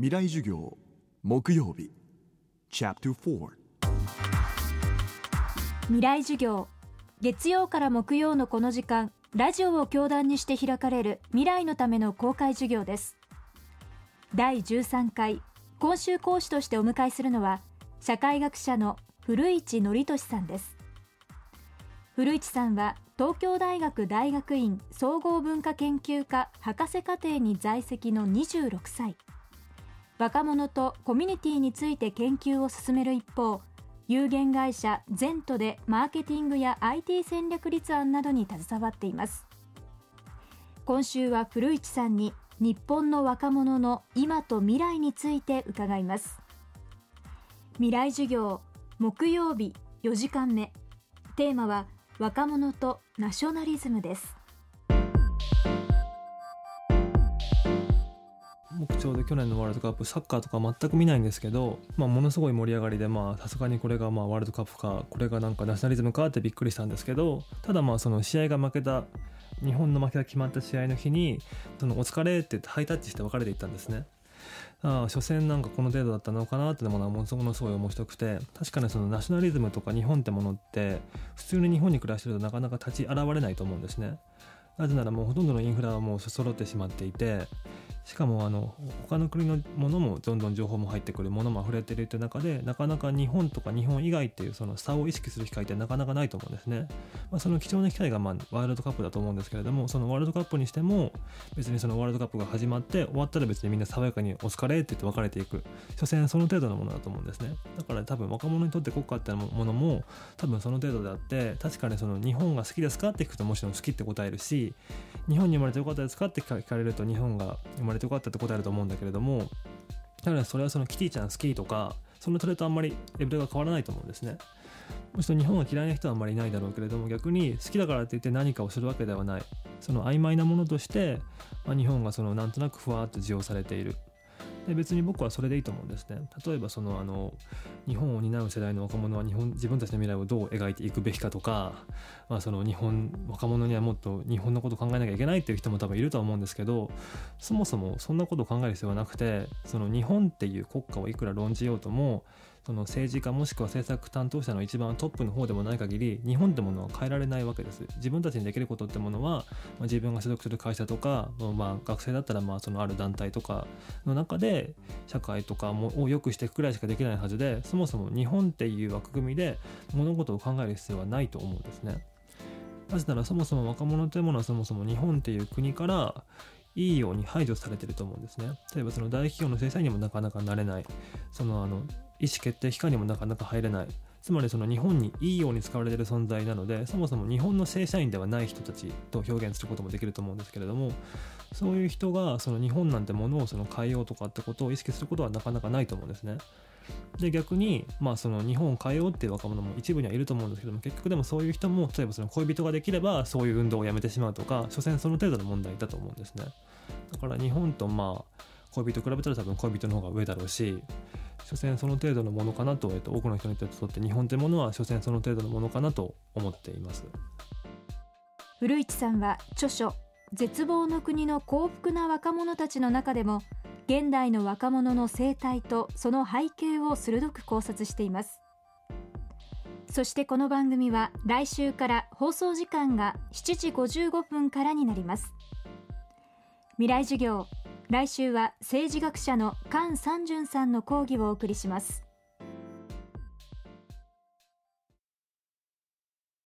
未来授業木曜日。Chapter 4未来授業。月曜から木曜のこの時間ラジオを教壇にして開かれる未来のための公開授業です。第13回今週講師としてお迎えするのは社会学者の古市憲寿さんです。古市さんは東京大学大学院総合文化研究科博士課程に在籍の26歳。若者とコミュニティについて研究を進める一方有限会社ゼントでマーケティングや IT 戦略立案などに携わっています。今週は古市さんに日本の若者の今と未来について伺います。未来授業木曜日4時間目。テーマは若者とナショナリズムです。僕ちょうど去年のワールドカップサッカーとか全く見ないんですけど、まあ、ものすごい盛り上がりでさすがにこれがまあワールドカップかこれがなんかナショナリズムかってびっくりしたんですけどただまあその試合が負けた日本の負けが決まった試合の日にそのお疲れって言ってハイタッチして別れていったんですね。ああ初戦なんかこの程度だったのかなってものはものすごい面白くて確かにそのナショナリズムとか日本ってものって普通に日本に暮らしてるとなかなか立ち現れないと思うんですね。なぜならもうほとんどのインフラはもう揃ってしまっていてしかもあの他の国のものもどんどん情報も入ってくるものも溢れてるという中でなかなか日本とか日本以外っていうその差を意識する機会ってなかなかないと思うんですね、まあ、その貴重な機会がまあワールドカップだと思うんですけれどもそのワールドカップにしても別にそのワールドカップが始まって終わったら別にみんな爽やかにお疲れって言って別れていく。所詮その程度のものだと思うんですね。だから多分若者にとって国家ってものも多分その程度であって確かにその日本が好きですかって聞くともちろん好きって答えるし日本に生まれてよかったですかって聞かれると日本が生まれてよかったってことあると思うんだけれどもだからそれはそのキティちゃん好きとかそのそれとあんまりレベルが変わらないと思うんですね。むしろ日本が嫌いな人はあんまりいないだろうけれども逆に好きだからって言って何かをするわけではない。その曖昧なものとして、まあ、日本がそのなんとなくふわっと使用されている。で別に僕はそれでいいと思うんですね。例えばそのあの日本を担う世代の若者は日本自分たちの未来をどう描いていくべきかとか、まあ、その日本若者にはもっと日本のことを考えなきゃいけないっていう人も多分いるとは思うんですけどそもそもそんなことを考える必要はなくてその日本っていう国家をいくら論じようともその政治家もしくは政策担当者の一番トップの方でもない限り日本ってものは変えられないわけです。自分たちにできることってものは、まあ、自分が所属する会社とか、まあ、学生だったらまあそのある団体とかの中で社会とかもを良くしていくくらいしかできないはずでそもそも日本っていう枠組みで物事を考える必要はないと思うんですね。なぜならそもそも若者というものはそもそも日本っていう国からいいように排除されてると思うんですね。例えばその大企業の制裁にもなかなかなれない。そのあの意思決定機関にもなかなか入れないつまりその日本にいいように使われている存在なのでそもそも日本の正社員ではない人たちと表現することもできると思うんですけれどもそういう人がその日本なんてものをその変えようとかってことを意識することはなかなかないと思うんですね。で逆に、まあ、その日本を変えようっていう若者も一部にはいると思うんですけども結局でもそういう人も例えばその恋人ができればそういう運動をやめてしまうとか所詮その程度の問題だと思うんですねだから日本とまあ恋人比べたら多分恋人の方が上だろうし所詮その程度のものかなと,、えっと多くの人にとって日本というものは所詮その程度のものかなと思っています。古市さんは著書絶望の国の幸福な若者たちの中でも現代の若者の生態とその背景を鋭く考察しています。そしてこの番組は来週から放送時間が7時55分からになります。未来授業来週は政治学者の菅三淳さんの講義をお送りします。